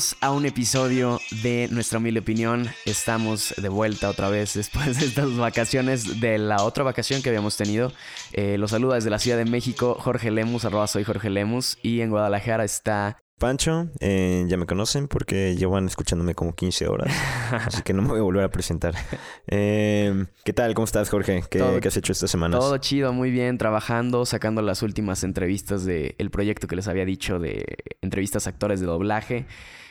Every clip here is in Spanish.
Bienvenidos a un episodio de Nuestra Humilde Opinión. Estamos de vuelta otra vez después de estas vacaciones de la otra vacación que habíamos tenido. Eh, los saluda desde la Ciudad de México Jorge Lemus, arroba soy Jorge Lemus. Y en Guadalajara está Pancho, eh, ya me conocen porque llevan escuchándome como 15 horas, así que no me voy a volver a presentar. Eh, ¿Qué tal? ¿Cómo estás, Jorge? ¿Qué, ¿Qué, has hecho estas semanas? Todo chido, muy bien, trabajando, sacando las últimas entrevistas del proyecto que les había dicho de entrevistas a actores de doblaje.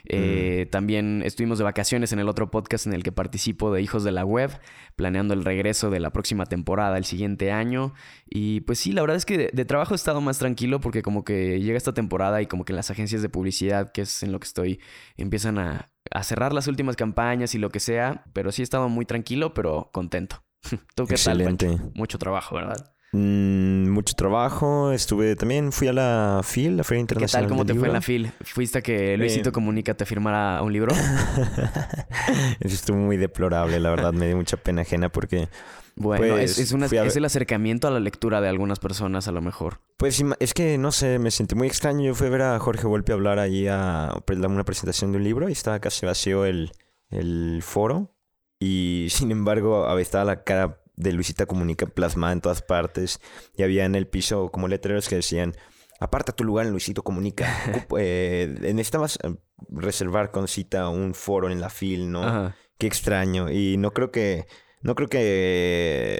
Eh, mm. También estuvimos de vacaciones en el otro podcast en el que participo de Hijos de la Web, planeando el regreso de la próxima temporada el siguiente año. Y pues sí, la verdad es que de, trabajo he estado más tranquilo porque como que llega esta temporada y como que las agencias de publicidad, que es en lo que estoy, empiezan a, cerrar las últimas campañas y lo que sea. Pero sí he estado muy tranquilo, pero contento. ¿Tú qué Excelente. tal? Mucho trabajo, ¿verdad? Mm, mucho trabajo. Estuve también, fui a la FIL, la Feria Internacional. ¿Qué tal? ¿Cómo te fue en la FIL? ¿Fuiste a que Luisito Comunica te firmara un libro? Eso estuvo muy deplorable, la verdad. me dio mucha pena ajena porque. Bueno, es, pues, es, el acercamiento a la lectura de algunas personas, a lo mejor. Pues es que no sé, me sentí muy extraño. Yo fui a ver a Jorge Volpe hablar allí a una presentación de un libro y estaba casi vacío el, el foro. Y sin embargo, estaba la cara de Luisita Comunica plasmada en todas partes. Y había en el piso como letreros que decían, aparta tu lugar en Luisito Comunica. eh, necesitabas eh, reservar con cita un foro en la FIL, ¿no? Qué extraño. Y no creo que... No creo que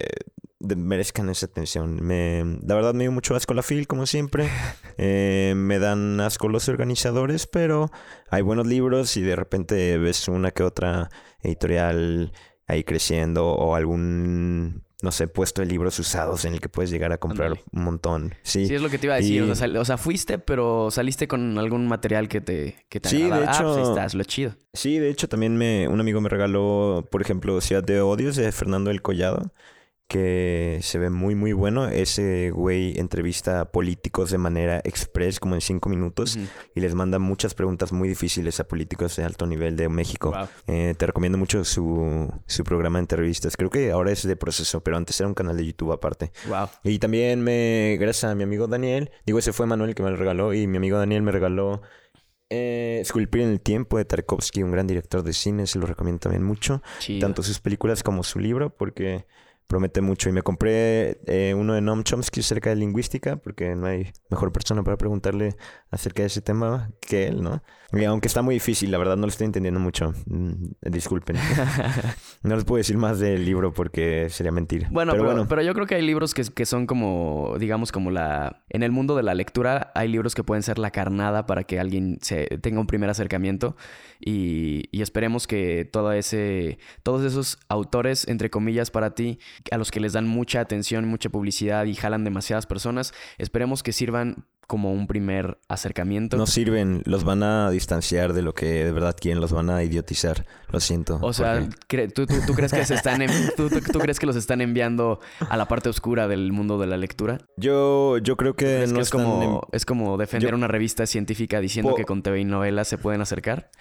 merezcan esa atención. Me, la verdad me dio mucho asco la FIL, como siempre. Eh, me dan asco los organizadores, pero hay buenos libros y de repente ves una que otra editorial ahí creciendo o algún no sé, puesto de libros usados en el que puedes llegar a comprar un montón. Sí. sí, es lo que te iba a decir. O, sea, fuiste, pero saliste con algún material que te, que te Sí, de hecho. Ah, pues estás, lo chido. Sí, de hecho, también me, un amigo me regaló, por ejemplo, Ciudad de Odios de Fernando el Collado que se ve muy muy bueno. Ese güey entrevista a políticos de manera express, como en cinco minutos, y les manda muchas preguntas muy difíciles a políticos de alto nivel de México. Eh, te recomiendo mucho su, su, programa de entrevistas. Creo que ahora es de proceso, pero antes era un canal de YouTube aparte. Y también me, gracias a mi amigo Daniel, digo, ese fue Manuel que me lo regaló, y mi amigo Daniel me regaló eh, Esculpir en el tiempo de Tarkovsky, un gran director de cine, se lo recomiendo también mucho. Tanto sus películas como su libro, porque promete mucho. Y me compré eh, uno de Noam Chomsky acerca de lingüística, porque no hay mejor persona para preguntarle acerca de ese tema que él, ¿no? Y aunque está muy difícil, la verdad no lo estoy entendiendo mucho. Mm, disculpen. no les puedo decir más del libro porque sería mentir. Bueno pero, bueno, pero yo creo que hay libros que, que, son como, digamos, como la... En el mundo de la lectura hay libros que pueden ser la carnada para que alguien se tenga un primer acercamiento y, y esperemos que todo ese, todos esos autores, entre comillas, para ti, a los que les dan mucha atención, mucha publicidad y jalan demasiadas personas, esperemos que sirvan como un primer acercamiento. No sirven, los van a distanciar de lo que de verdad quieren, los van a idiotizar. Lo siento. O sea, ¿tú, crees que se están tú, crees que los están enviando a la parte oscura del mundo de la lectura? Yo, yo creo que no es como es como defender una revista científica diciendo que con TV y novelas se pueden acercar.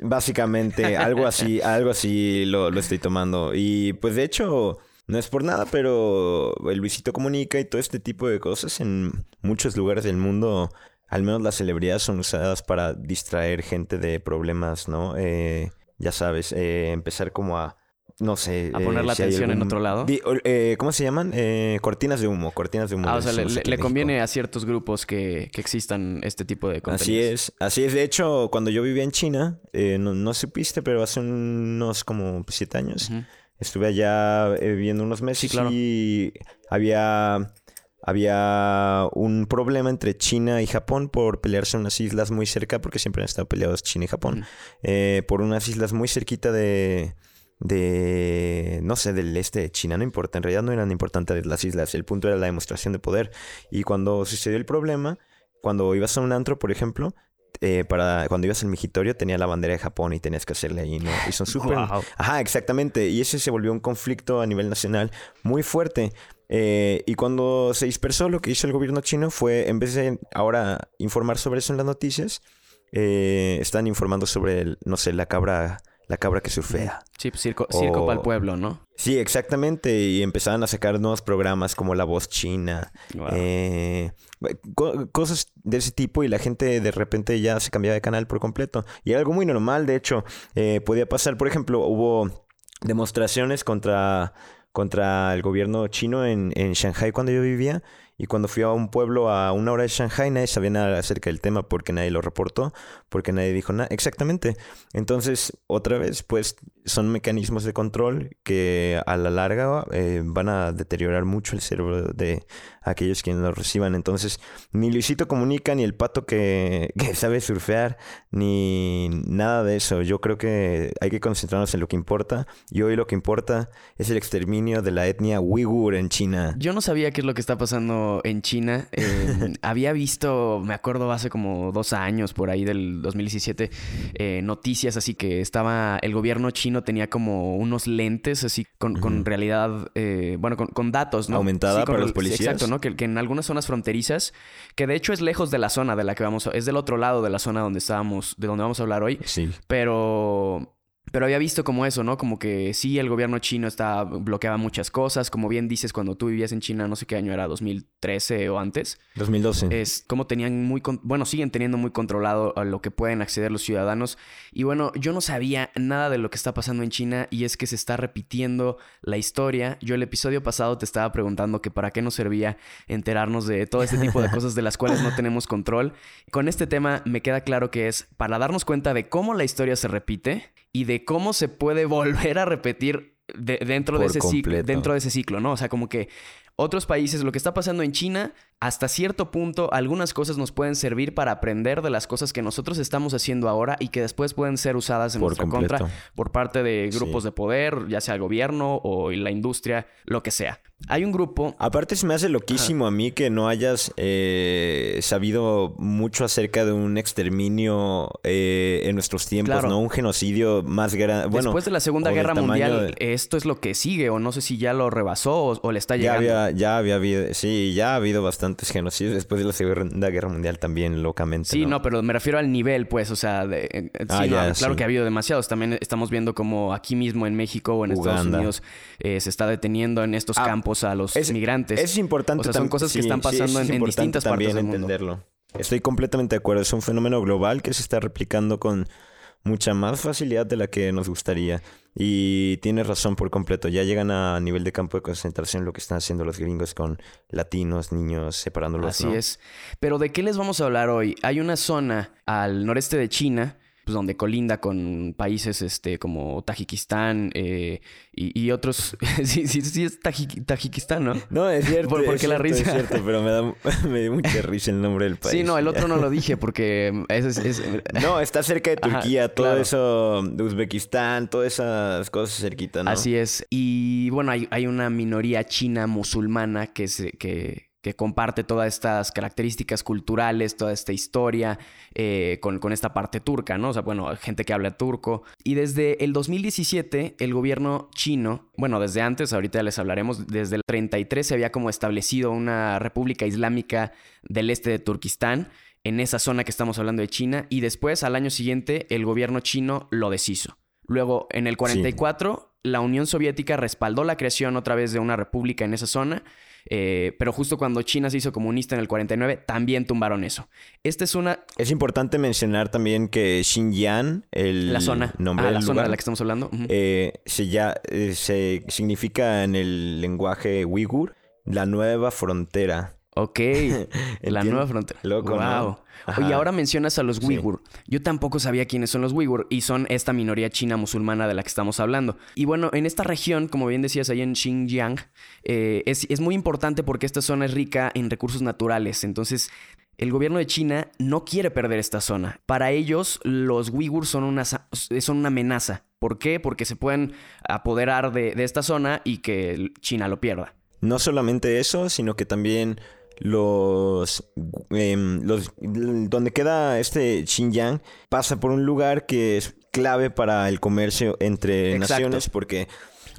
Básicamente, algo así, algo así lo, lo estoy tomando. Y pues de hecho. No es por nada, pero el Luisito Comunica y todo este tipo de cosas en muchos lugares del mundo, al menos las celebridades son usadas para distraer gente de problemas, ¿no? Eh, ya sabes, eh, empezar como a no sé. A poner la atención en otro lado. Eh, ¿Cómo se llaman? cortinas de humo, cortinas de humo. Ah, o sea, le, conviene a ciertos grupos que, que, existan este tipo de contenidos. Así es, así es. De hecho, cuando yo vivía en China, no, no supiste, pero hace unos como siete años, Estuve allá eh, viviendo unos meses y había, había un problema entre China y Japón por pelearse unas islas muy cerca, porque siempre han estado peleados China y Japón, eh, por unas islas muy cerquita de, de, no sé, del este de China, no importa, en realidad no eran importantes las islas, el punto era la demostración de poder. Y cuando sucedió el problema, cuando ibas a un antro, por ejemplo, eh, para cuando ibas al migitorio tenía la bandera de Japón y tenías que hacerle ahí, ¿no? Y son súper... Ajá, exactamente. Y ese se volvió un conflicto a nivel nacional muy fuerte. Eh, y cuando se dispersó, lo que hizo el gobierno chino fue, en vez de ahora informar sobre eso en las noticias, eh, están informando sobre, no sé, la cabra la cabra que surfea. Sí, pues circo, circo para el pueblo, ¿no? Sí, exactamente. Y empezaban a sacar nuevos programas como La Voz China. Eh, cosas de ese tipo y la gente de repente ya se cambiaba de canal por completo. Y era algo muy normal, de hecho. Eh, podía pasar, por ejemplo, hubo demostraciones contra, contra el gobierno chino en, en Shanghai cuando yo vivía. Y cuando fui a un pueblo a una hora de Shanghai, nadie sabía nada acerca del tema porque nadie lo reportó, porque nadie dijo nada. Exactamente. Entonces, otra vez, pues son mecanismos de control que a la larga eh, van a deteriorar mucho el cerebro de aquellos quienes lo reciban. Entonces, ni Luisito Comunica, ni el pato que, que sabe surfear, ni nada de eso. Yo creo que hay que concentrarnos en lo que importa. Y hoy lo que importa es el exterminio de la etnia uigur en China. Yo no sabía qué es lo que está pasando en China. Eh, había visto, me acuerdo hace como dos años, por ahí del 2017, eh, noticias así que estaba el gobierno chino tenía como unos lentes así con, realidad, eh, bueno, con, datos, ¿no? Aumentada para los policías. exacto, ¿no? Que, que, en algunas zonas fronterizas, que de hecho es lejos de la zona de la que vamos, a, es del otro lado de la zona donde estábamos, de donde vamos a hablar hoy. Sí. Pero pero había visto como eso, ¿no? Como que sí, el gobierno chino está, bloqueaba muchas cosas. Como bien dices, cuando tú vivías en China, no sé qué año era, 2013 o antes. 2012. Es como tenían muy, bueno, siguen teniendo muy controlado a lo que pueden acceder los ciudadanos. Y bueno, yo no sabía nada de lo que está pasando en China y es que se está repitiendo la historia. Yo el episodio pasado te estaba preguntando que para qué nos servía enterarnos de todo este tipo de cosas de las cuales no tenemos control. Con este tema me queda claro que es para darnos cuenta de cómo la historia se repite y de cómo se puede volver a repetir dentro, de ese ciclo, dentro de ese ciclo, ¿no? O sea, como que otros países, lo que está pasando en China, hasta cierto punto, algunas cosas nos pueden servir para aprender de las cosas que nosotros estamos haciendo ahora y que después pueden ser usadas en nuestra contra por parte de grupos de poder, ya sea el gobierno o la industria, lo que sea. Hay un grupo. Aparte, se me hace loquísimo a mí que no hayas eh, sabido mucho acerca de un exterminio eh, en nuestros tiempos, ¿no? Un genocidio más grande. Bueno, Después de la Segunda Guerra Mundial, esto es lo que sigue, o no sé si ya lo rebasó o, le está llegando. Ya había, ya había habido, sí, ya ha habido bastantes genocidios después de la Segunda Guerra Mundial también, locamente. Sí, no, pero me refiero al nivel, pues, o sea, eh, ah, claro que ha habido demasiados. También estamos viendo como aquí mismo en México o en Estados Unidos se está deteniendo en estos ah, campos a los migrantes. Es importante. O sea, son cosas que están pasando en, distintas partes del mundo. entenderlo. Estoy completamente de acuerdo. Es un fenómeno global que se está replicando con mucha más facilidad de la que nos gustaría. Y tienes razón por completo. Ya llegan a nivel de campo de concentración lo que están haciendo los gringos con latinos, niños, separándolos. Así es. Pero ¿de qué les vamos a hablar hoy? Hay una zona al noreste de China pues, donde colinda con países este, como Tajikistán eh, y, otros. sí, sí, sí, es Tajikistán, ¿no? No, es cierto. ¿Por, porque la risa? Es cierto, pero me, da, me dio mucha risa el nombre del país. Sí, no, el otro no lo dije porque es, es, No, está cerca de Turquía, todo eso, de Uzbekistán, todas esas cosas cerquitas, ¿no? Así es. Y bueno, hay, hay una minoría china musulmana que, se, que, que comparte todas estas características culturales, toda esta historia eh, con, con, esta parte turca, ¿no? O sea, bueno, gente que habla turco. Y desde el 2017, el gobierno chino, bueno, desde antes, ahorita les hablaremos, desde el 33 se había como establecido una república islámica del este de Turquistán, en esa zona que estamos hablando de China, y después, al año siguiente, el gobierno chino lo deshizo. Luego, en el 44, la Unión Soviética respaldó la creación otra vez de una república en esa zona eh, pero justo cuando China se hizo comunista en el 49, también tumbaron eso. Esta es una... Es importante mencionar también que Xinjiang, el la zona, nombre ah, la zona de la que estamos hablando, eh, se, ya, eh, se significa en el lenguaje uigur la nueva frontera. Ok, la nueva frontera. Loco, wow. Oye, ahora mencionas a los Uigur. Yo tampoco sabía quiénes son los Uigur y son esta minoría china musulmana de la que estamos hablando. Y bueno, en esta región, como bien decías, ahí en Xinjiang, eh, es, es muy importante porque esta zona es rica en recursos naturales. Entonces, el gobierno de China no quiere perder esta zona. Para ellos, los Uigur son una, son una amenaza. ¿Por qué? Porque se pueden apoderar de, de esta zona y que China lo pierda. No solamente eso, sino que también los, em, los donde queda este Xinjiang pasa por un lugar que es clave para el comercio entre naciones porque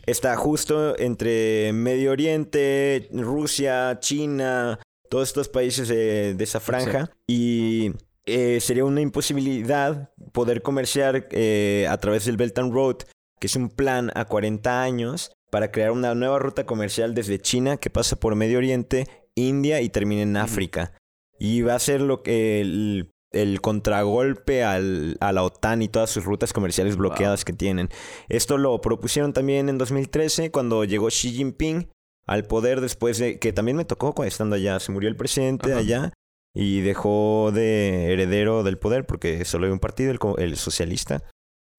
está justo entre Medio Oriente, Rusia, China, todos estos países de, esa franja. Y eh, sería una imposibilidad poder comerciar eh, a través del Belt and Road, que es un plan a 40 años para crear una nueva ruta comercial desde China que pasa por Medio Oriente, India y termina en África. Y va a ser lo que el, el contragolpe al, a la OTAN y todas sus rutas comerciales bloqueadas que tienen. Esto lo propusieron también en 2013 cuando llegó Xi Jinping al poder después de que también me tocó cuando estando allá. Se murió el presidente allá y dejó de heredero del poder porque solo hay un partido, el, el socialista.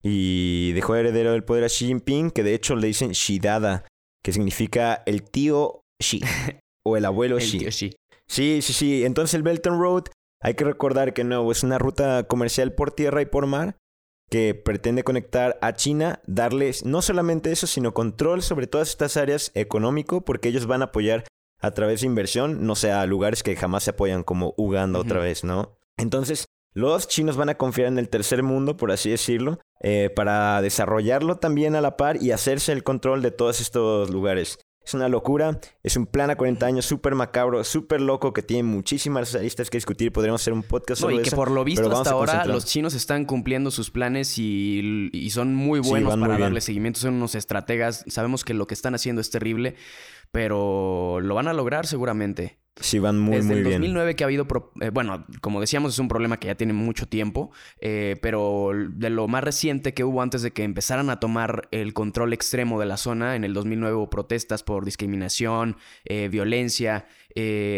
Y dejó de heredero del poder a Xi Jinping, que de hecho le dicen Dada, que significa el tío Xi o el abuelo El tío. Sí, sí, sí. Entonces el Belt and Road, hay que recordar que no, es una ruta comercial por tierra y por mar que pretende conectar a China, darles no solamente eso, sino control sobre todas estas áreas económico, porque ellos van a apoyar a través de inversión, no sea a lugares que jamás se apoyan como Uganda otra vez, ¿no? Entonces, los chinos van a confiar en el tercer mundo, por así decirlo, eh, para desarrollarlo también a la par y hacerse el control de todos estos lugares. Es una locura, es un plan a 40 años súper macabro, súper loco, que tiene muchísimas aristas que discutir. Podríamos hacer un podcast No, sobre y que eso. por lo visto hasta ahora los chinos están cumpliendo sus planes y, y son muy Sí, buenos muy para bien. darle seguimiento. Son unos estrategas. Sabemos que lo que están haciendo es terrible, pero lo van a lograr seguramente. Sí, van muy, Desde muy el bien. 2009 que ha habido, pro- eh, bueno, como decíamos, es un problema que ya tiene mucho tiempo, eh, pero de lo más reciente que hubo antes de que empezaran a tomar el control extremo de la zona, en el 2009 hubo protestas por discriminación, eh, violencia,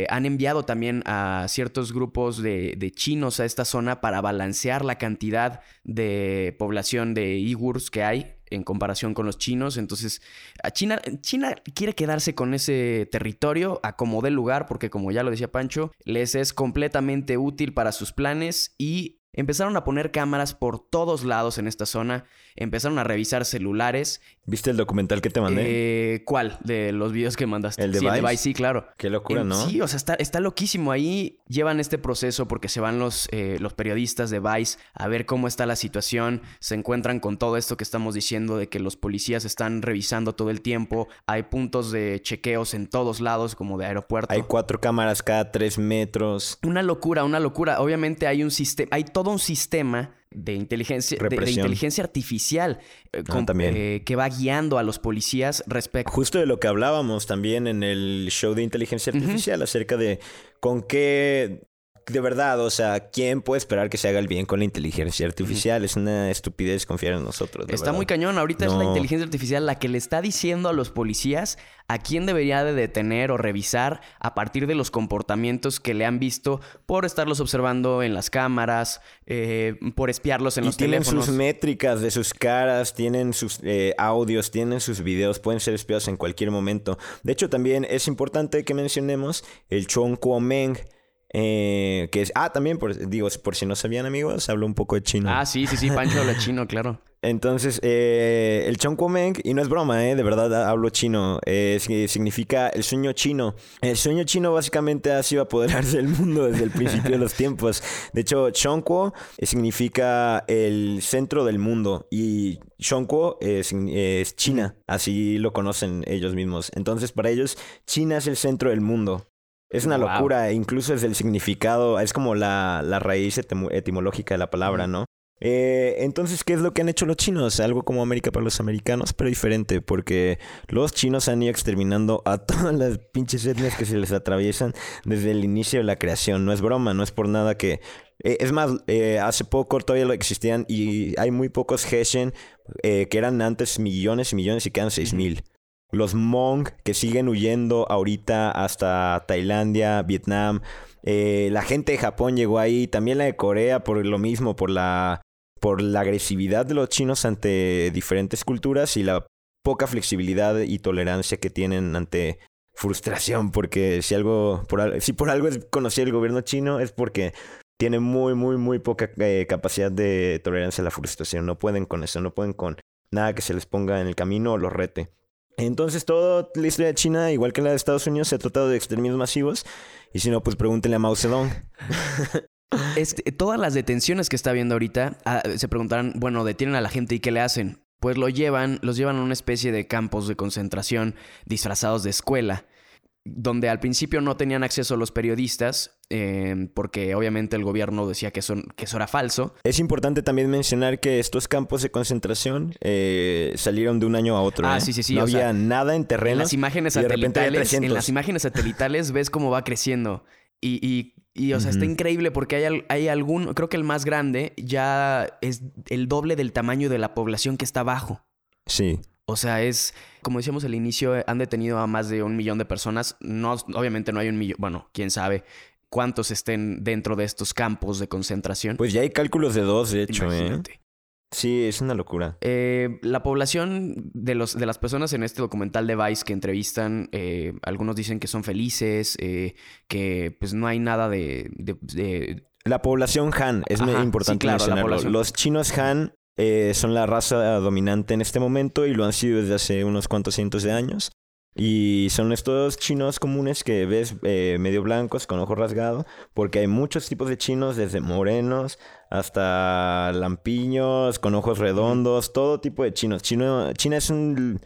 han enviado también a ciertos grupos de, de chinos a esta zona para balancear la cantidad de población de Igurs que hay en comparación con los chinos. Entonces, a China, China quiere quedarse con ese territorio a como dé lugar, porque como ya lo decía Pancho, les es completamente útil para sus planes y empezaron a poner cámaras por todos lados en esta zona, empezaron a revisar celulares. ¿Viste el documental que te mandé? Eh, ¿Cuál? De los videos que mandaste. ¿El de sí, el de Vice? Sí, claro. Qué locura, ¿no? Sí, o sea, está, está loquísimo. Ahí llevan este proceso porque se van los, eh, los periodistas de Vice a ver cómo está la situación. Se encuentran con todo esto que estamos diciendo de que los policías están revisando todo el tiempo. Hay puntos de chequeos en todos lados, como de aeropuerto. Hay cuatro cámaras cada tres metros. Una locura, una locura. Obviamente hay un sistema, hay todo un sistema de inteligencia, de- inteligencia artificial eh, Ah, también. eh, que va guiando a los policías respecto. Justo de lo que hablábamos también en el show de inteligencia artificial acerca de con qué de verdad, o sea, ¿quién puede esperar que se haga el bien con la inteligencia artificial? Es una estupidez confiar en nosotros. de Está verdad. muy cañón. Ahorita es la inteligencia artificial la que le está diciendo a los policías a quién debería de detener o revisar a partir de los comportamientos que le han visto por estarlos observando en las cámaras, eh, por espiarlos en y los tienen teléfonos. sus métricas de sus caras, tienen sus eh, audios, tienen sus videos, pueden ser espiados en cualquier momento. De hecho, también es importante que mencionemos el Chong Kuo Meng, eh, que es... Ah, también, por, digo, por si no sabían amigos, hablo un poco de chino. Ah, sí, sí, sí, Pancho habla chino, claro. Entonces, eh, el Chongkuomeng, y no es broma, eh, de verdad hablo chino, eh, si- significa el sueño chino. El sueño chino básicamente ha sido apoderarse del mundo desde el principio de los tiempos. De hecho, Chongkuo eh, significa el centro del mundo y eh, es China, así lo conocen ellos mismos. Entonces, para ellos, China es el centro del mundo. Es una Wow. locura, incluso es el significado, es como la, la raíz etimo- etimológica de la palabra. ¿no? Eh, entonces, ¿qué es lo que han hecho los chinos? Algo como América para los americanos, pero diferente, porque los chinos han ido exterminando a todas las pinches etnias que se les atraviesan desde el inicio de la creación. No es broma, no es por nada que... eh, es más, eh, hace poco todavía lo existían y hay muy pocos Hessian eh, que eran antes millones y millones y quedan seis mil. Los Hmong que siguen huyendo ahorita hasta Tailandia, Vietnam. Eh, la gente de Japón llegó ahí, también la de Corea por lo mismo, por la por la agresividad de los chinos ante diferentes culturas y la poca flexibilidad y tolerancia que tienen ante frustración, porque si algo, por, si por algo es conocido el gobierno chino es porque tiene muy, muy, muy poca eh, capacidad de tolerancia a la frustración. No pueden con eso, no pueden con nada que se les ponga en el camino o los rete. Entonces, toda la historia de China, igual que la de Estados Unidos, se ha tratado de exterminios masivos. Y si no, pues pregúntenle a Mao Zedong. Este, todas las detenciones que está viendo ahorita, ah, se preguntarán, bueno, detienen a la gente y ¿qué le hacen? Pues lo llevan, los llevan a una especie de campos de concentración disfrazados de escuela, donde al principio no tenían acceso los periodistas eh, porque obviamente el gobierno decía que, son, que eso era falso. Es importante también mencionar que estos campos de concentración eh, salieron de un año a otro. Ah, ¿eh? sí, sí, sí, No había sea, nada en terreno. En las imágenes satelitales, en 300. las imágenes satelitales ves cómo va creciendo. Y, y, y, o sea, está increíble porque hay, hay algún, creo que el más grande ya es el doble del tamaño de la población que está abajo. Sí. O sea, es, como decíamos al inicio, han detenido a más de un millón de personas. No, obviamente no hay un millón, bueno, quién sabe cuántos estén dentro de estos campos de concentración. Pues ya hay cálculos de dos, de hecho, ¿eh? Imagínate. Sí, es una locura. Eh, la población de, los, de las personas en este documental de Vice que entrevistan, eh, algunos dicen que son felices, eh, que pues no hay nada de... de- de- La población Han, es muy Ajá, importante sí, claro, mencionarlo. Los chinos Han eh, son la raza dominante en este momento y lo han sido desde hace unos cuantos cientos de años. Y son estos chinos comunes que ves eh, medio blancos con ojo rasgado, porque hay muchos tipos de chinos, desde morenos hasta lampiños, con ojos redondos, todo tipo de chinos. Chino, China es un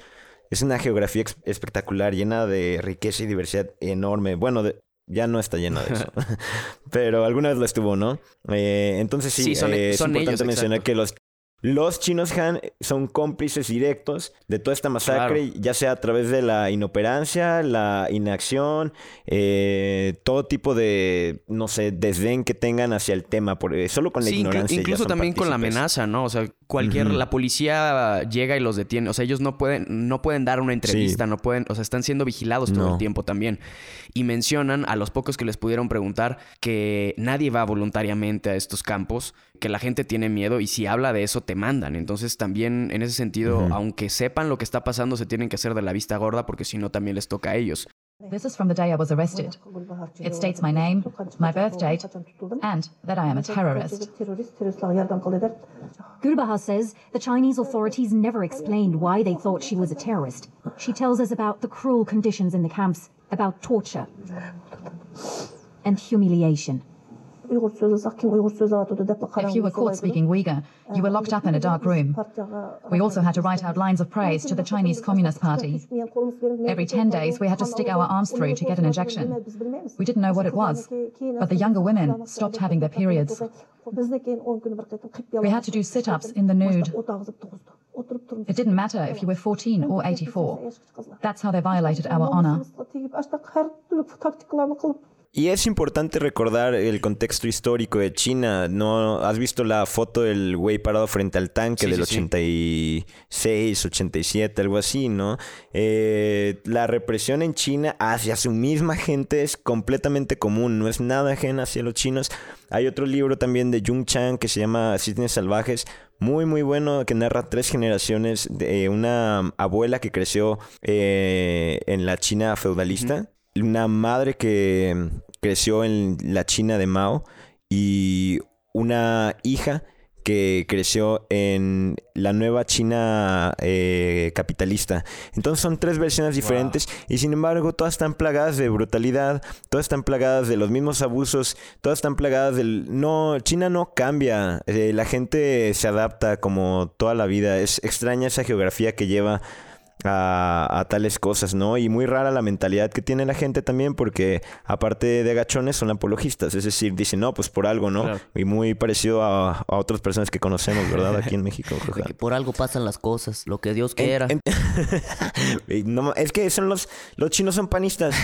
es una geografía espectacular, llena de riqueza y diversidad enorme. Bueno, de- ya no está llena de eso. Pero alguna vez lo estuvo, ¿no? Eh, entonces sí, Sí, son- eh, es son importante ellos, mencionar que los, los chinos Han son cómplices directos de toda esta masacre, ya sea a través de la inoperancia, la inacción, eh, todo tipo de, no sé, desdén que tengan hacia el tema, por, eh, solo con la Sí, ignorancia. ya incluso son también con la amenaza, ¿no? O sea, cualquier... La policía llega y los detiene. O sea, ellos no pueden, no pueden dar una entrevista, no pueden... O sea, están siendo vigilados todo No. el tiempo también. Y mencionan a los pocos que les pudieron preguntar que nadie va voluntariamente a estos campos, que la gente tiene miedo y si habla de eso te mandan. Entonces también en ese sentido, aunque sepan lo que está pasando, se tienen que hacer de la vista gorda porque si no también les toca a ellos. This is from the day I was arrested. It states my name, my birth date, and that I am a terrorist. Gulbaha says the Chinese authorities never explained why they thought she was a terrorist. She tells us about the cruel conditions in the camps, about torture and humiliation. If you were caught speaking Uyghur, you were locked up in a dark room. We also had to write out lines of praise to the Chinese Communist Party. Every 10 days, we had to stick our arms through to get an injection. We didn't know what it was, but the younger women stopped having their periods. We had to do sit ups in the nude. It didn't matter if you were 14 or 84. That's how they violated our honor. Y es importante recordar el contexto histórico de China. ¿No has visto la foto del güey parado frente al tanque Sí, del sí, sí. 86, 87, algo así, ¿no? Eh, la represión en China hacia su misma gente es completamente común, no es nada ajena hacia los chinos. Hay otro libro también de Jung Chang que se llama Cisnes Salvajes, muy muy bueno, que narra tres generaciones de una abuela que creció eh, en la China feudalista una madre que creció en la China de Mao y una hija que creció en la nueva China eh, capitalista. Entonces son tres versiones diferentes y sin embargo todas están plagadas de brutalidad, todas están plagadas de los mismos abusos, todas están plagadas del... No, China no cambia, eh, la gente se adapta como toda la vida, es extraña esa geografía que lleva a, a tales cosas, ¿no? Y muy rara la mentalidad que tiene la gente también porque aparte de gachones son apologistas, es decir, dicen, no, pues por algo, ¿no? Claro. Y muy parecido a, a otras personas que conocemos, ¿verdad? Aquí en México. Que por algo pasan las cosas, lo que Dios quiera. en- no, es que son los, los chinos son panistas.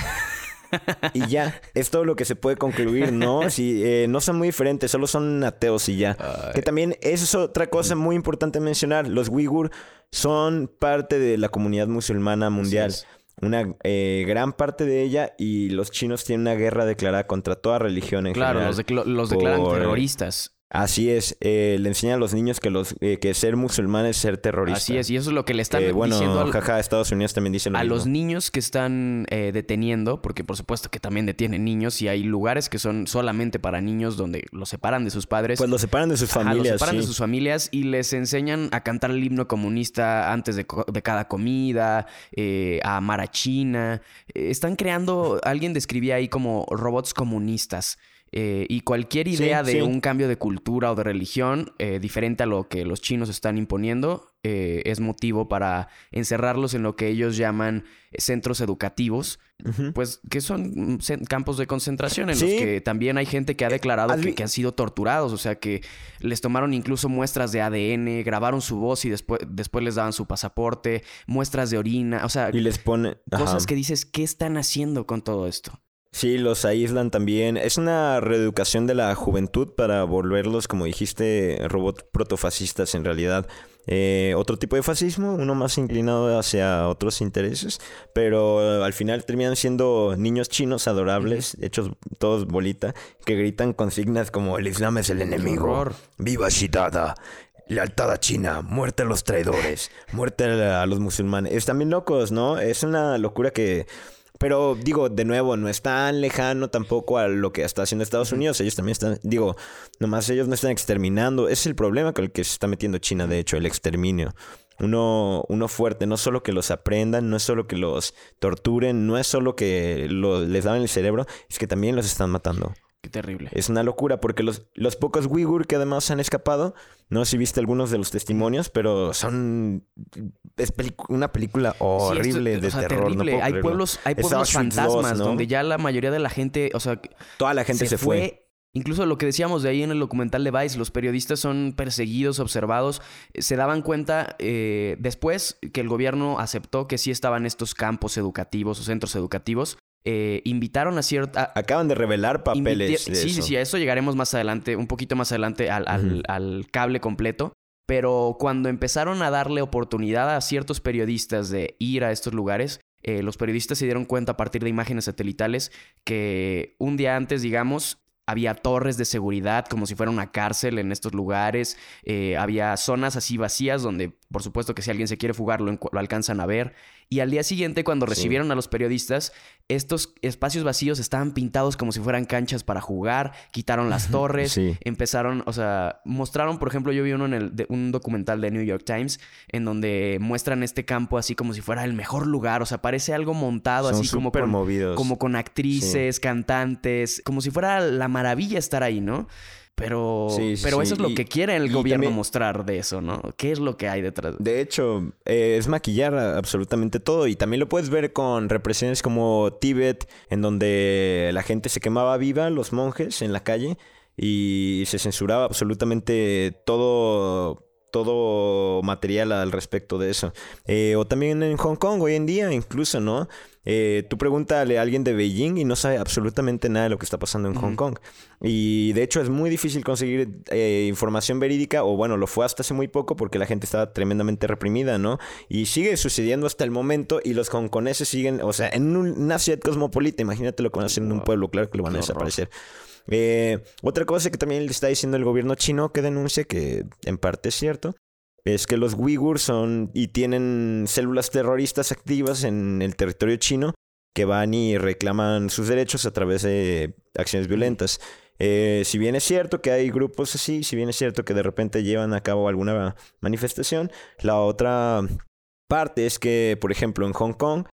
Y ya, es todo lo que se puede concluir, ¿no? Si, eh, no son muy diferentes, solo son ateos y ya. Que también eso es otra cosa muy importante mencionar. Los uigur son parte de la comunidad musulmana mundial. Una eh, gran parte de ella y los chinos tienen una guerra declarada contra toda religión en Claro, general. los, los declaran terroristas. Así es, eh, le enseñan a los niños que los eh, que ser musulmán es ser terrorista. Así es, y eso es lo que le están Eh, bueno, diciendo jaja, Estados Unidos también dice lo a mismo. los niños que están eh, deteniendo, porque por supuesto que también detienen niños y hay lugares que son solamente para niños donde los separan de sus padres. Pues los separan de sus Ajá, familias, los separan sí. de sus familias y les enseñan a cantar el himno comunista antes de, co- de cada comida, a amar a China. Están creando, alguien describía ahí como robots comunistas. Eh, y cualquier idea Sí, de sí. un cambio de cultura o de religión eh, diferente a lo que los chinos están imponiendo eh, es motivo para encerrarlos en lo que ellos llaman eh, centros educativos, pues que son mm, campos de concentración en Sí. los que también hay gente que ha declarado ¿has que, han sido torturados, o sea que les tomaron incluso muestras de ADN, grabaron su voz y después, después les daban su pasaporte, muestras de orina, o sea, Y les pone... ajá. cosas que dices, ¿qué están haciendo con todo esto? Sí, los aíslan también. Es una reeducación de la juventud para volverlos, como dijiste, robots protofascistas en realidad. Eh, otro tipo de fascismo, uno más inclinado hacia otros intereses, pero al final terminan siendo niños chinos adorables, hechos todos bolita, que gritan consignas como el Islam es el enemigo, viva Shidada. Lealtad a China, muerte a los traidores, muerte a los musulmanes. Están bien locos, ¿no? Es una locura que pero digo, de nuevo, no es tan lejano tampoco a lo que está haciendo Estados Unidos. Ellos también están, digo, nomás ellos no están exterminando. Ese es el problema con el que se está metiendo China, de hecho, el exterminio. Uno, uno fuerte, no solo que los aprendan, no es solo que los torturen, no es solo que lo- les dan el cerebro, es que también los están matando. Qué terrible. Es una locura porque los, los pocos Uyghur que además han escapado, no sé si viste algunos de los testimonios, pero son es una película Sí, esto- horrible de o sea, terror. no terrible. puedo hay pueblos, hay pueblos fantasmas ¿no? donde ya la mayoría de la gente, o sea, Toda la gente se, fue. Incluso lo que decíamos de ahí en el documental de Vice, los periodistas son perseguidos, observados. Eh, Se daban cuenta eh, después que el gobierno aceptó que sí estaban estos campos educativos o centros educativos. Eh, invitaron a cierta... Acaban de revelar papeles. De sí, eso. sí, sí, a eso llegaremos más adelante, un poquito más adelante al, al- cable completo. Pero cuando empezaron a darle oportunidad a ciertos periodistas de ir a estos lugares, eh, los periodistas se dieron cuenta a partir de imágenes satelitales que un día antes, digamos, había torres de seguridad como si fuera una cárcel en estos lugares, eh, había zonas así vacías donde por supuesto que si alguien se quiere fugar lo alcanzan a ver. Y al día siguiente cuando Sí. recibieron a los periodistas, estos espacios vacíos estaban pintados como si fueran canchas para jugar, quitaron las torres, Sí. empezaron, o sea, mostraron, por ejemplo, yo vi uno en el, de- un documental de New York Times en donde muestran este campo así como si fuera el mejor lugar, o sea, parece algo montado Son así como con, movidos. como con actrices, cantantes, como si fuera la maravilla estar ahí, ¿no? Pero, Sí, pero sí. eso es lo Y- que quiere el gobierno también- mostrar de eso, ¿no? ¿Qué es lo que hay detrás? De hecho, eh, es maquillar absolutamente todo. Y también lo puedes ver con represiones como Tíbet, en donde la gente se quemaba viva, los monjes en la calle, y se censuraba absolutamente todo todo material al respecto de eso. Eh, o también en Hong Kong hoy en día, incluso, ¿no? Eh, tú pregúntale a alguien de Beijing y no sabe absolutamente nada de lo que está pasando en Hong Kong. Y de hecho es muy difícil conseguir eh, información verídica, o bueno, lo fue hasta hace muy poco porque la gente estaba tremendamente reprimida, ¿no? Y sigue sucediendo hasta el momento y los hongkoneses siguen, o sea, en un- una ciudad cosmopolita, imagínate lo que van a hacer en un pueblo, claro que lo van a desaparecer. Eh, otra cosa que también le está diciendo el gobierno chino que denuncia, que en parte es cierto, es que los uigurs son y tienen células terroristas activas en el territorio chino que van y reclaman sus derechos a través de acciones violentas. Eh, si bien es cierto que hay grupos así, si bien es cierto que de repente llevan a cabo alguna manifestación, la otra parte es que, por ejemplo, en Hong Kong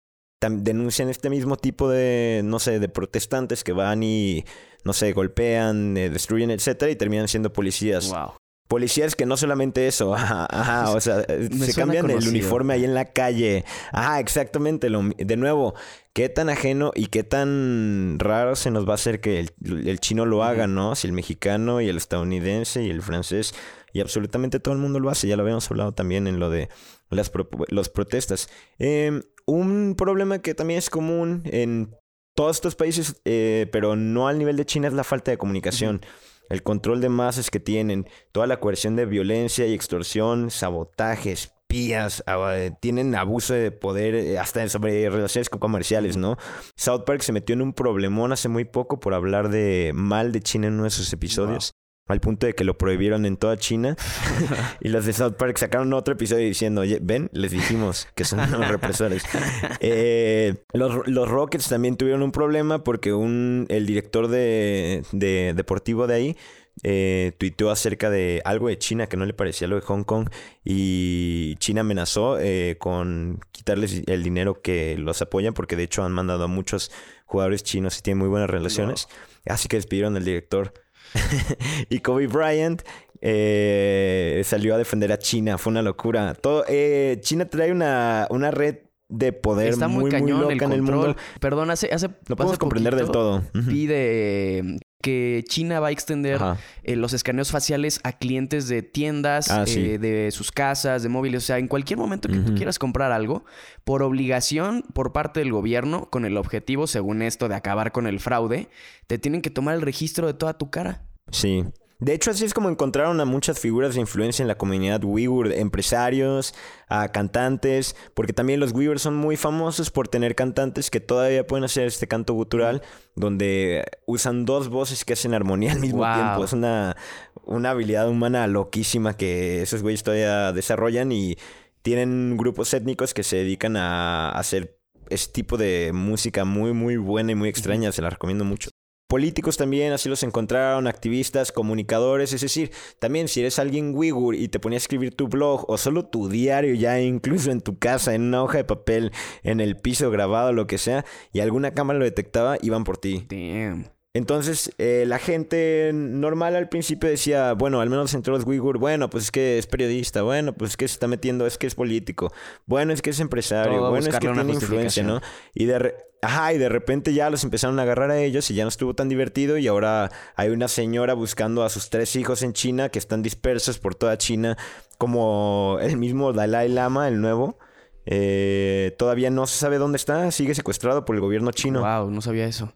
denuncian este mismo tipo de, no sé, de protestantes que van y, no sé, golpean, eh, destruyen, etcétera, y terminan siendo policías. Wow. Policías que no solamente eso, ajá, ajá, o sea, Me se cambian el uniforme ahí en la calle. Ajá, exactamente. Lo, de nuevo, qué tan ajeno y qué tan raro se nos va a hacer que el, el chino lo haga, ¿no? Si el mexicano y el estadounidense y el francés y absolutamente todo el mundo lo hace. Ya lo habíamos hablado también en lo de las pro- los protestas. Eh, un problema que también es común en todos estos países, eh, pero no al nivel de China, es la falta de comunicación. El control de masas que tienen, toda la coerción de violencia y extorsión, sabotaje, espías, ah, eh, tienen abuso de poder eh, hasta sobre relaciones comerciales, ¿no? South Park se metió en un problemón hace muy poco por hablar de mal de China en uno de sus episodios. Al punto de que lo prohibieron en toda China. y los de South Park sacaron otro episodio diciendo, oye, ven, les dijimos que son unos represores. Eh, los, los Rockets también tuvieron un problema porque un, el director de, de deportivo de ahí eh, tuiteó acerca de algo de China que no le parecía lo de Hong Kong y China amenazó eh, con quitarles el dinero que los apoyan porque de hecho han mandado a muchos jugadores chinos y tienen muy buenas relaciones. Así que despidieron al director. y Kobe Bryant eh, salió a defender a China. Fue una locura. Todo, eh, China trae una, una red de poder Está muy, muy, muy cañón loca el en el mundo. Perdón, hace, hace Lo podemos hace comprender del todo. Pide que China va a extender eh, los escaneos faciales a clientes de tiendas, Ah, eh, de sus casas, de móviles. O sea, en cualquier momento que tú quieras comprar algo, por obligación por parte del gobierno, con el objetivo, según esto, de acabar con el fraude, te tienen que tomar el registro de toda tu cara. Sí. De hecho, así es como encontraron a muchas figuras de influencia en la comunidad uigur, empresarios, a cantantes, porque también los uigurs son muy famosos por tener cantantes que todavía pueden hacer este canto gutural, donde usan dos voces que hacen armonía al mismo Wow. tiempo. Es una, una habilidad humana loquísima que esos güeyes todavía desarrollan y tienen grupos étnicos que se dedican a hacer este tipo de música muy, muy buena y muy extraña. Se la recomiendo mucho políticos también, así los encontraron, activistas, comunicadores, es decir, también si eres alguien uigur y te ponías a escribir tu blog o solo tu diario ya incluso en tu casa, en una hoja de papel, en el piso grabado, lo que sea, y alguna cámara lo detectaba, iban por ti. Damn. Entonces, eh, la gente normal al principio decía, bueno, al menos entre los uigur, bueno, pues es que es periodista, bueno, pues es que se está metiendo, es que es político, bueno, es que es empresario, Todo bueno, es que tiene influencia, ¿no? Y de, re- Ajá, y de repente ya los empezaron a agarrar a ellos y ya no estuvo tan divertido y ahora hay una señora buscando a sus tres hijos en China que están dispersos por toda China, como el mismo Dalai Lama, el nuevo. Eh, todavía no se sabe dónde está, sigue secuestrado por el gobierno chino. Wow, no sabía eso.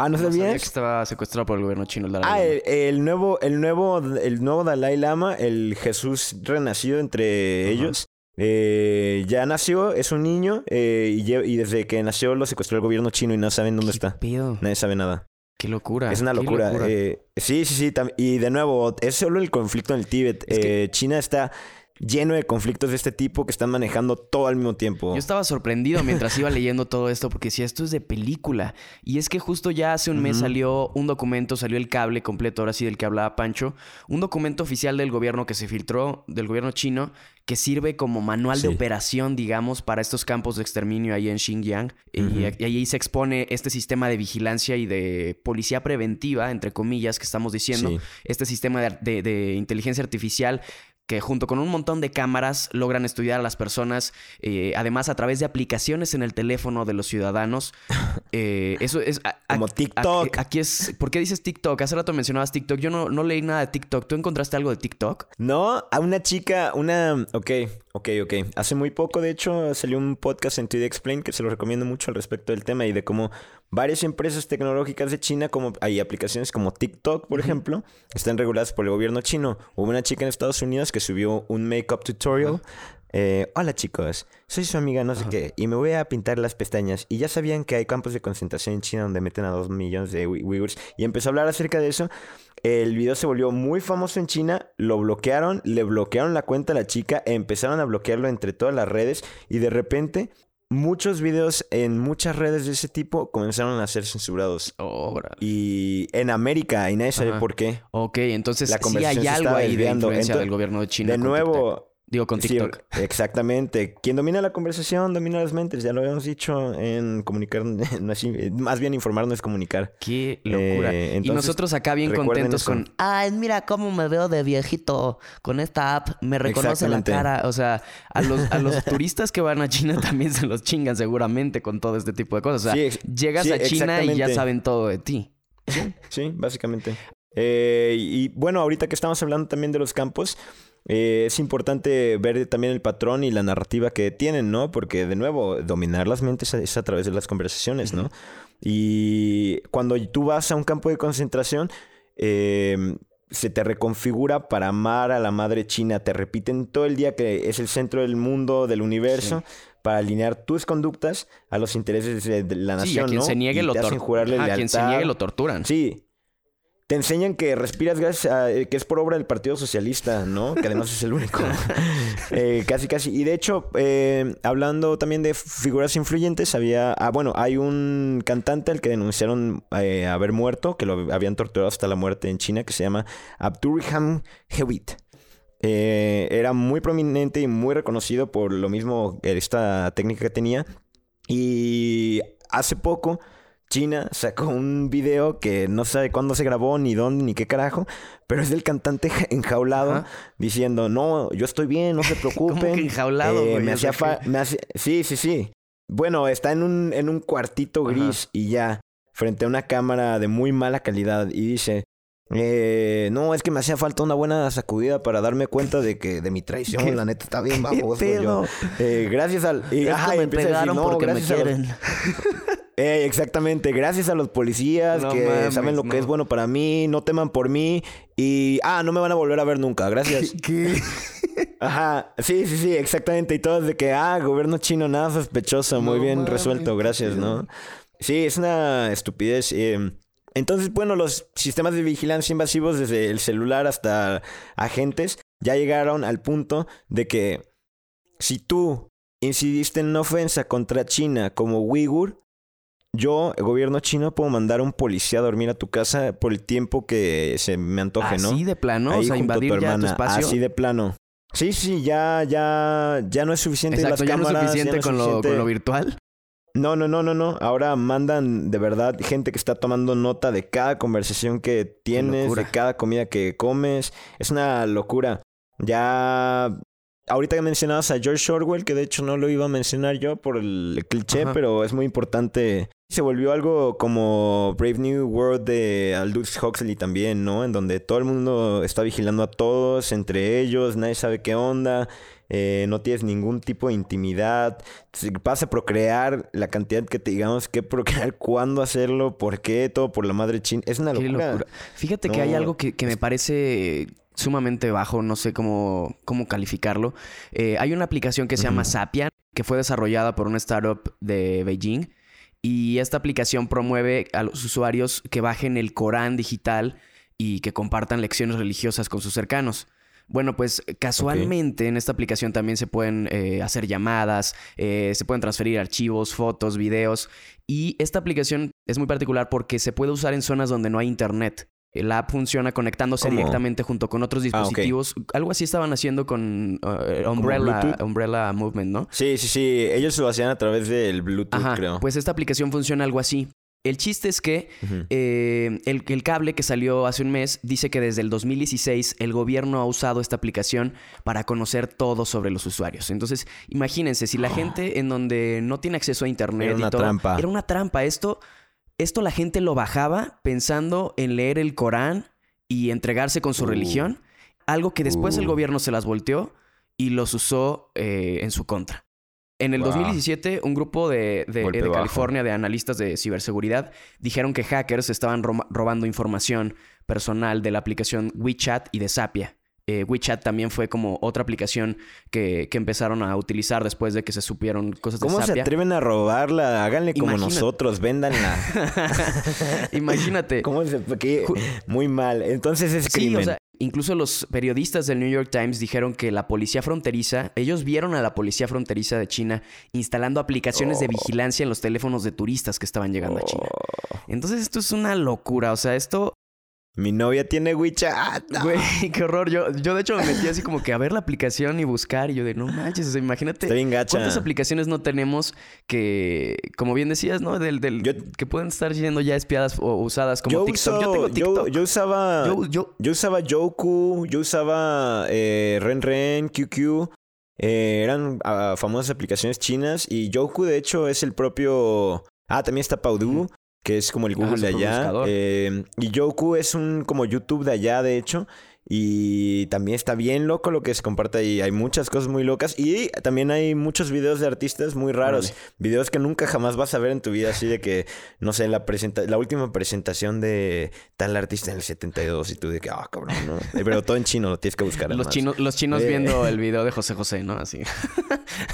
Ah, ¿no, No sabía sabías? que estaba secuestrado por el gobierno chino. el Dalai Ah, el, el nuevo, el nuevo, el nuevo Dalai Lama, el Jesús renacido entre Ajá. ellos. eh, ya nació, es un niño eh, y, desde que nació lo secuestró el gobierno chino y no saben dónde ¿Qué está. Nadie sabe nada. Qué locura. Es una locura. eh, sí, sí, sí. Y de nuevo, es solo el conflicto en el Tíbet. Es que- China está lleno de conflictos de este tipo que están manejando todo al mismo tiempo. Yo estaba sorprendido mientras iba leyendo todo esto porque decía, esto es de película. Y es que justo ya hace un mes salió un documento, salió el cable completo, ahora sí del que hablaba Pancho, un documento oficial del gobierno que se filtró, del gobierno chino, que sirve como manual de operación, digamos, para estos campos de exterminio ahí en Xinjiang. Y- ahí se expone este sistema de vigilancia y de policía preventiva, entre comillas, que estamos diciendo. Sí. Este sistema de, de- de inteligencia artificial que junto con un montón de cámaras logran estudiar a las personas, eh, además a través de aplicaciones en el teléfono de los ciudadanos. Eh, eso es... a- a- Como TikTok. a- aquí es... ¿Por qué dices TikTok? Hace rato mencionabas TikTok. Yo no, no leí nada de TikTok. ¿Tú encontraste algo de TikTok? No, a una chica, una... Ok, ok, ok. Hace muy poco, de hecho, salió un podcast en 2D Explain que se lo recomiendo mucho al respecto del tema y de cómo varias empresas tecnológicas de China, como hay aplicaciones como TikTok, por ejemplo, están reguladas por el gobierno chino. Hubo una chica en Estados Unidos que subió un make-up tutorial. eh, Hola chicos, soy su amiga no sé qué y me voy a pintar las pestañas. Y ya sabían que hay campos de concentración en China donde meten a dos millones de ui- uigurs. Y empezó a hablar acerca de eso. El video se volvió muy famoso en China, lo bloquearon, le bloquearon la cuenta a la chica, empezaron a bloquearlo entre todas las redes y de repente muchos videos en muchas redes de ese tipo comenzaron a ser censurados. Y en América, y nadie sabe Ajá. por qué. Ok, entonces La sí hay algo ahí de influencia del gobierno de China. de nuevo, Digo, con Sí, TikTok. exactamente. Quien domina la conversación domina las mentes. Ya lo habíamos dicho en comunicar, no es in- más bien informar no es comunicar. Qué locura. Eh, y nosotros acá bien contentos eso. con... Ay, mira cómo me veo de viejito con esta app. Me reconoce la cara. O sea, a los, a los turistas que van a China también se los chingan seguramente con todo este tipo de cosas. O sea, Sí, llegas sí, a China y ya saben todo de ti. Sí, básicamente. Eh, y bueno, ahorita que estamos hablando también de los campos, eh, es importante ver también el patrón y la narrativa que tienen, ¿no? Porque, de nuevo, dominar las mentes es a través de las conversaciones, ¿no? Y cuando tú vas a un campo de concentración, eh, se te reconfigura para amar a la madre china. Te repiten todo el día que es el centro del mundo, del universo, para alinear tus conductas a los intereses de, la Sí, nación, a quien ¿no? se niegue Y lo te hacen tor- jurarle Ajá, a quien se niegue lo torturan. Sí. Te enseñan que respiras gracias a... eh, que es por obra del Partido Socialista, ¿no? Que además es el único. Eh, casi, casi. Y de hecho, eh, hablando también de figuras influyentes, había... Ah, bueno, hay un cantante al que denunciaron eh, haber muerto, que lo habían torturado hasta la muerte en China, que se llama Abdurrahman Hewitt. Eh, era muy prominente y muy reconocido por lo mismo, esta técnica que tenía. Y hace poco China sacó un video que no sabe cuándo se grabó, ni dónde, ni qué carajo, pero es del cantante enjaulado Ajá. diciendo, no, yo estoy bien, no se preocupen. ¿Cómo que enjaulado, Eh, me hacía me hace- Sí, sí, sí. Bueno, está en un, en un cuartito Ajá. gris y ya, frente a una cámara de muy mala calidad y dice... Eh, no, es que me hacía falta una buena sacudida para darme cuenta de que de mi traición, ¿Qué- la neta está bien ¿Qué bajo. pedo? Eh, gracias al. y- ajá, me a decir, pegaron "No, porque me quieren. Eh, exactamente, gracias a los policías No que mames, saben lo que es bueno para mí, no teman por mí y ah, no me van a volver a ver nunca, gracias. ¿Qué? Ajá, sí, sí, sí, exactamente. Y todos de que, ah, gobierno chino, nada sospechoso, muy No bien mames, resuelto, gracias, ¿no? Sí, es una estupidez. eh. Entonces, bueno, los sistemas de vigilancia invasivos, desde el celular hasta agentes, ya llegaron al punto de que si tú incidiste en una ofensa contra China como Uyghur, yo, el gobierno chino, puedo mandar a un policía a dormir a tu casa por el tiempo que se me antoje, ¿no? Así de plano, Ahí o sea, junto a tu invadir espacio. Así de plano. Sí, sí, ya, ya, ya no es suficiente Exacto, las ya no es suficiente es con, Lo, con lo virtual. No, no, no, no, no. Ahora mandan de verdad gente que está tomando nota de cada conversación que tienes, de cada comida que comes. Es una locura. Ya. Ahorita que mencionabas a George Orwell, que de hecho no lo iba a mencionar yo por el cliché, Ajá. pero es muy importante. Se volvió algo como Brave New World de Aldous Huxley también, ¿no? En donde todo el mundo está vigilando a todos, entre ellos, nadie sabe qué onda, eh, no tienes ningún tipo de intimidad. Vas a procrear la cantidad que te digamos que procrear, cuándo hacerlo, por qué, todo por la madre china. Es una locura. locura. Fíjate que hay algo que, que me parece sumamente bajo, no sé cómo, cómo calificarlo. Eh, hay una aplicación que se llama. Sapia, que fue desarrollada por una startup de Beijing. Y esta aplicación promueve a los usuarios que bajen el Corán digital y que compartan lecciones religiosas con sus cercanos. Bueno, pues casualmente en esta aplicación también se pueden eh, hacer llamadas, eh, se pueden transferir archivos, fotos, videos. Y esta aplicación es muy particular porque se puede usar en zonas donde no hay internet. La app funciona conectándose ¿Cómo? directamente junto con otros Ah, dispositivos. Algo así estaban haciendo con uh, Umbrella? Umbrella Movement, ¿no? Sí, sí, sí. Ellos lo hacían a través del Bluetooth, Ajá, creo. pues esta aplicación funciona algo así. El chiste es que eh, el, el cable que salió hace un mes dice que desde el 2016 el gobierno ha usado esta aplicación para conocer todo sobre los usuarios. Entonces, imagínense, si la gente en donde no tiene acceso a internet Era una y todo, trampa. era una trampa. Esto, esto la gente lo bajaba pensando en leer el Corán y entregarse con su Uh. religión, algo que después el Uh. gobierno se las volteó y los usó eh, en su contra. En el Wow. 2017, un grupo de, de- Golpe de. California de analistas de ciberseguridad dijeron que hackers estaban ro- robando información personal de la aplicación WeChat y de Sapia. Eh, WeChat también fue como otra aplicación que, que empezaron a utilizar después de que se supieron cosas de ¿Cómo se atreven a robarla? Háganle como Imagínate. nosotros, véndanla. Imagínate. ¿Cómo se qué? Muy mal. Entonces es Sí, crimen. o sea, incluso los periodistas del New York Times dijeron que la policía fronteriza, ellos vieron a la policía fronteriza de China instalando aplicaciones Oh. de vigilancia en los teléfonos de turistas que estaban llegando a China. Entonces esto es una locura, o sea, esto, Mi novia tiene WeChat. No. güey, qué horror. Yo, yo de hecho me metí así como que a ver la aplicación y buscar y yo de, no manches, o sea, imagínate. Está bien gacha. ¿Cuántas aplicaciones no tenemos que, como bien decías, ¿no? Del, del- Yo- que pueden estar siendo ya espiadas o usadas como yo, TikTok. uso- yo tengo TikTok. Yo, usaba. Yo- usaba Yoku, yo usaba eh, RenRen, QQ. eh, eran ah, famosas aplicaciones chinas. Y Yoku, de hecho, es el propio. Ah, también está Paudu, que es como el Google de allá. eh, y Yoku es un como YouTube de allá, de hecho. Y también está bien loco lo que se comparte ahí. Hay muchas cosas muy locas. Y también hay muchos videos de artistas muy raros. Videos que nunca jamás vas a ver en tu vida. Así de que, no sé, la, presenta la última presentación de tal artista en el 72. Y tú de que, ah, cabrón, ¿no? Eh, Pero todo en chino, lo tienes que buscar. Los chinos, los chinos Eh. viendo el video de José José, ¿no? Así.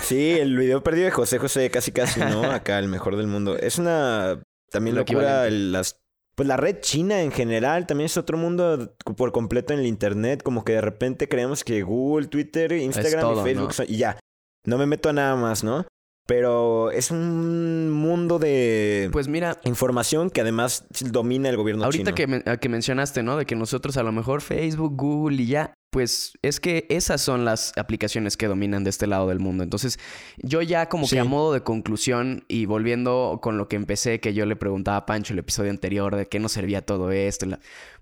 Sí, el video perdido de José José, casi casi, ¿no? Acá, el mejor del mundo. Es una también Lo locura. el- Las, pues la red china en general también es otro mundo por completo en el internet. Como que de repente creemos que Google, Twitter, Instagram todo, y Facebook ¿no? son- y ya. No me meto a nada más, ¿no? Pero es un mundo de Pues mira, información que además domina el gobierno ahorita chino. que, men- que mencionaste, ¿no? De que nosotros a lo mejor Facebook, Google y ya. Pues es que esas son las aplicaciones que dominan de este lado del mundo. Entonces, yo ya como Sí. que a modo de conclusión y volviendo con lo que empecé, que yo le preguntaba a Pancho el episodio anterior de qué nos servía todo esto,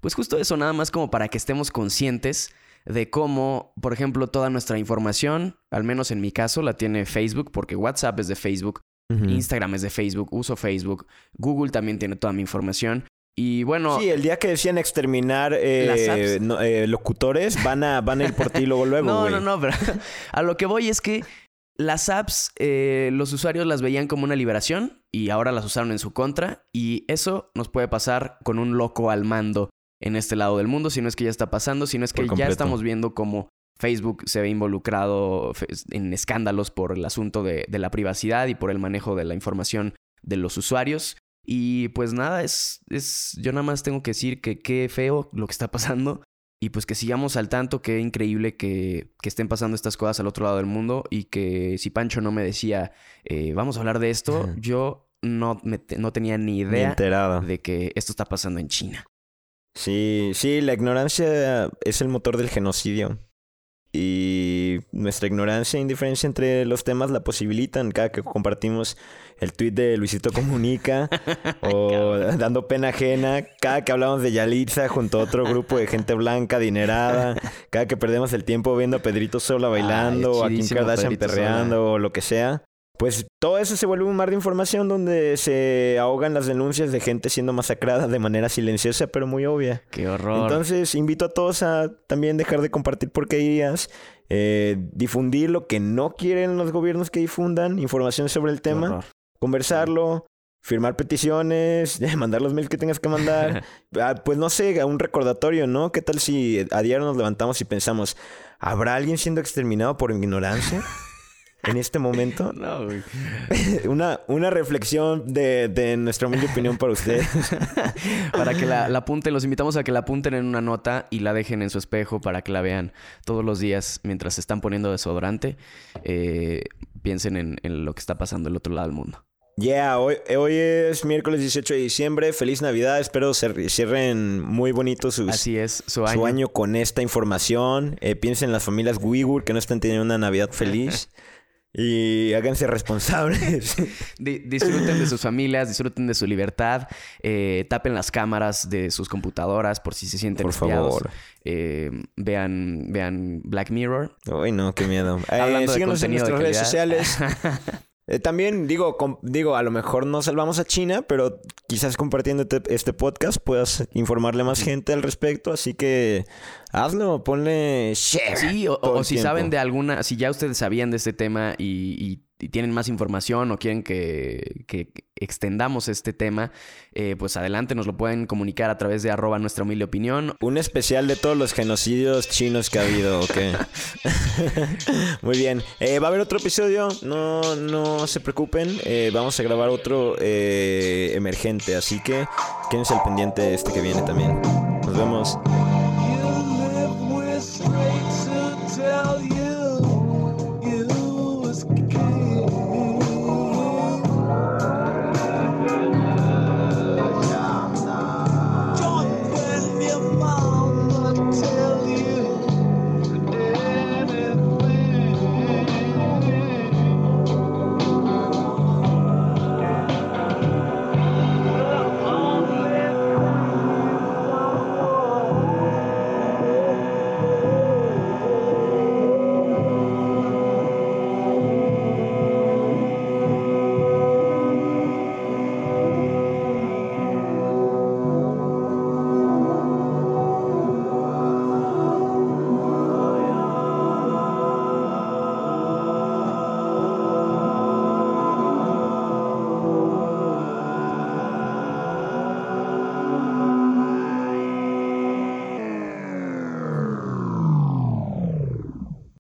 pues justo eso, nada más como para que estemos conscientes de cómo, por ejemplo, toda nuestra información, al menos en mi caso, la tiene Facebook, porque WhatsApp es de Facebook. Instagram es de Facebook, uso Facebook, Google también tiene toda mi información. Y bueno, Sí, el día que decían exterminar eh, no- eh, locutores, van a, van a ir por ti luego, luego, no, no, no, pero a lo que voy es que las apps, eh, los usuarios las veían como una liberación y ahora las usaron en su contra. Y eso nos puede pasar con un loco al mando en este lado del mundo, si no es que ya está pasando, si no es que ya estamos viendo cómo Facebook se ve involucrado en escándalos por el asunto de, de la privacidad y por el manejo de la información de los usuarios. Y pues nada, es, es. Yo nada más tengo que decir que qué feo lo que está pasando. Y pues que sigamos al tanto, qué increíble que, que estén pasando estas cosas al otro lado del mundo. Y que si Pancho no me decía, eh, vamos a hablar de esto, yo no, me te- no tenía ni idea de que esto está pasando en China. Sí, sí, la ignorancia es el motor del genocidio. Y nuestra ignorancia e indiferencia entre los temas la posibilitan. Cada que compartimos el tweet de Luisito Comunica o dando pena ajena, cada que hablamos de Yalitza junto a otro grupo de gente blanca, adinerada, cada que perdemos el tiempo viendo a Pedrito Sola bailando, Ay, o a Kim Kardashian Pedrito perreando o lo que sea. Pues todo eso se vuelve un mar de información donde se ahogan las denuncias de gente siendo masacrada de manera silenciosa pero muy obvia. Qué horror. Entonces invito a todos a también dejar de compartir porquerías, eh, difundir lo que no quieren los gobiernos que difundan, información sobre el tema, conversarlo, firmar peticiones, mandar los mails que tengas que mandar. Ah, pues no sé, un recordatorio, ¿no? ¿Qué tal si a diario nos levantamos y pensamos, ¿habrá alguien siendo exterminado por ignorancia? En este momento, No, güey. una, una reflexión de, de nuestra humilde opinión para ustedes. para que la, la apunten, los invitamos a que la apunten en una nota y la dejen en su espejo para que la vean todos los días mientras se están poniendo desodorante. Eh, piensen en, en lo que está pasando del otro lado del mundo. Yeah, hoy, hoy es miércoles 18 de diciembre. Feliz Navidad. Espero cierren muy bonito sus, Así es, su su año. año. con esta información. Eh, piensen en las familias Uyghur que no están teniendo una Navidad feliz. Y háganse responsables. Di- disfruten de sus familias, disfruten de su libertad, eh, tapen las cámaras de sus computadoras por si se sienten Por espiados. favor. Eh, vean, vean Black Mirror. Uy, no, qué miedo. Eh, Hablando de síganos en contenido de nuestras redes sociales. Eh, también digo, com- digo, a lo mejor no salvamos a China, pero quizás compartiendo este, podcast puedas informarle a más gente al respecto. Así que hazlo, ponle share. Sí, o, si tiempo. saben de alguna, si ya ustedes sabían de este tema y, y- y tienen más información o quieren que, que extendamos este tema, eh, pues adelante, nos lo pueden comunicar a través de arroba nuestra humilde opinión. Un especial de todos los genocidios chinos que ha habido, ok. Muy bien. Eh, va a haber otro episodio, no, no se preocupen. Eh, vamos a grabar otro emergente, así que quédense al pendiente este que viene también. Nos vemos.